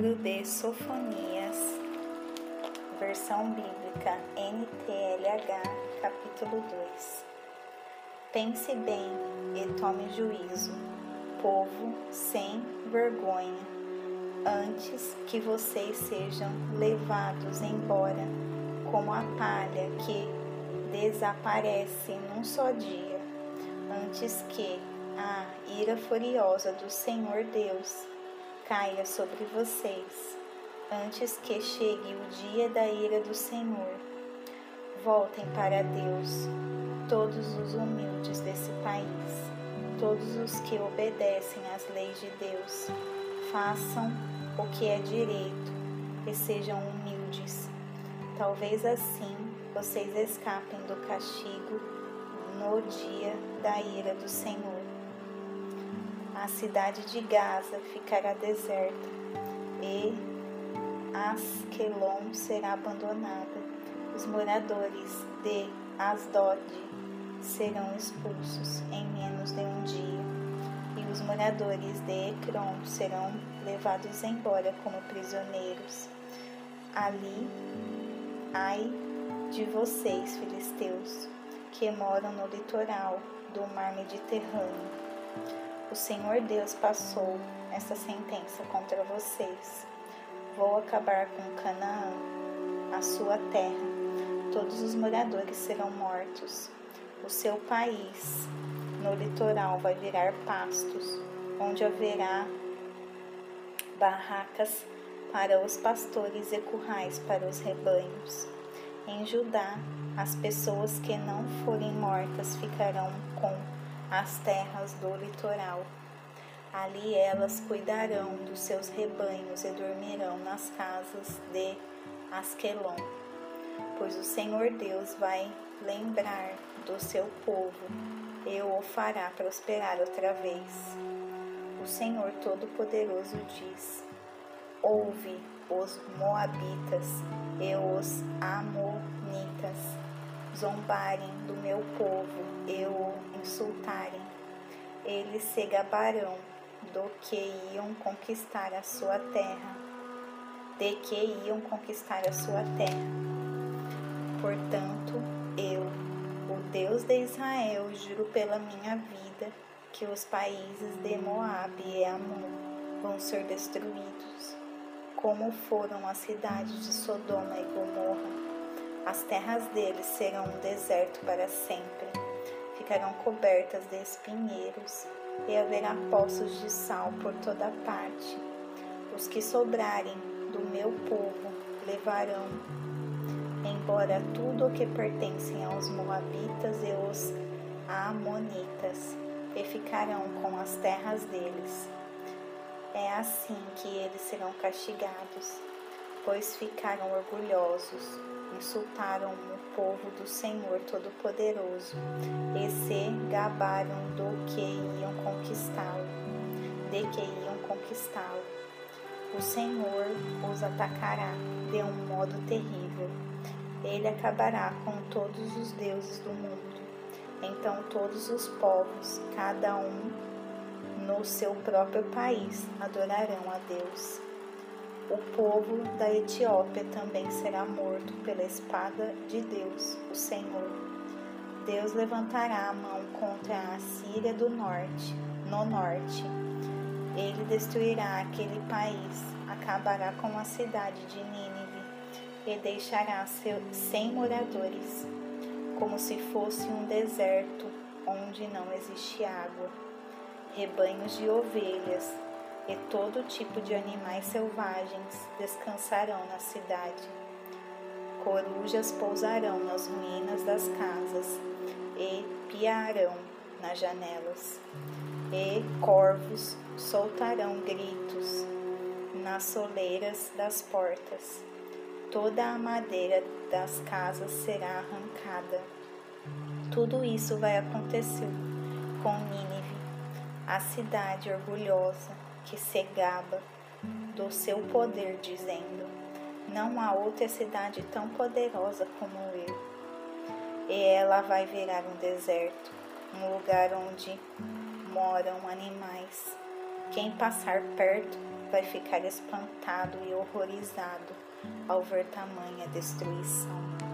Livro de Sofonias, versão bíblica NTLH, capítulo 2. Pense bem e tome juízo, povo sem vergonha, antes que vocês sejam levados embora como a palha que desaparece num só dia, antes que a ira furiosa do Senhor Deus caia sobre vocês, antes que chegue o dia da ira do Senhor. Voltem para Deus, todos os humildes desse país, todos os que obedecem às leis de Deus. Façam o que é direito e sejam humildes. Talvez assim vocês escapem do castigo no dia da ira do Senhor a cidade de Gaza ficará deserta e Askelon será abandonada. Os moradores de Asdod serão expulsos em menos de um dia, e os moradores de Ecrom serão levados embora como prisioneiros. Ali, ai de vocês, filisteus, que moram no litoral do mar Mediterrâneo o Senhor Deus passou essa sentença contra vocês. Vou acabar com Canaã, a sua terra. Todos os moradores serão mortos. O seu país no litoral vai virar pastos, onde haverá barracas para os pastores e currais para os rebanhos. Em Judá, as pessoas que não forem mortas ficarão com as terras do litoral. Ali elas cuidarão dos seus rebanhos e dormirão nas casas de Asquelon, pois o Senhor Deus vai lembrar do seu povo e o fará prosperar outra vez. O Senhor Todo-Poderoso diz: Ouve os Moabitas e os Amonitas zombarem do meu povo e o insultarem, eles se gabarão do que iam conquistar a sua terra, de que iam conquistar a sua terra. Portanto, eu, o Deus de Israel, juro pela minha vida que os países de Moabe e Amon vão ser destruídos, como foram as cidades de Sodoma e Gomorra. As terras deles serão um deserto para sempre, ficarão cobertas de espinheiros, e haverá poços de sal por toda parte. Os que sobrarem do meu povo levarão embora tudo o que pertencem aos Moabitas e os Amonitas, e ficarão com as terras deles. É assim que eles serão castigados, pois ficaram orgulhosos insultaram o povo do Senhor Todo-Poderoso e se gabaram do que iam conquistá-lo, de que iam conquistá-lo. O Senhor os atacará de um modo terrível. Ele acabará com todos os deuses do mundo. Então todos os povos, cada um no seu próprio país, adorarão a Deus. O povo da Etiópia também será morto pela espada de Deus, o Senhor. Deus levantará a mão contra a Síria do norte, no norte. Ele destruirá aquele país, acabará com a cidade de Nínive e deixará sem moradores, como se fosse um deserto onde não existe água. Rebanhos de ovelhas e todo tipo de animais selvagens descansarão na cidade. Corujas pousarão nas ruínas das casas e piarão nas janelas. E corvos soltarão gritos nas soleiras das portas. Toda a madeira das casas será arrancada. Tudo isso vai acontecer com Nínive, a cidade orgulhosa que se gaba do seu poder, dizendo: Não há outra cidade tão poderosa como eu. E ela vai virar um deserto, um lugar onde moram animais. Quem passar perto vai ficar espantado e horrorizado ao ver tamanha destruição.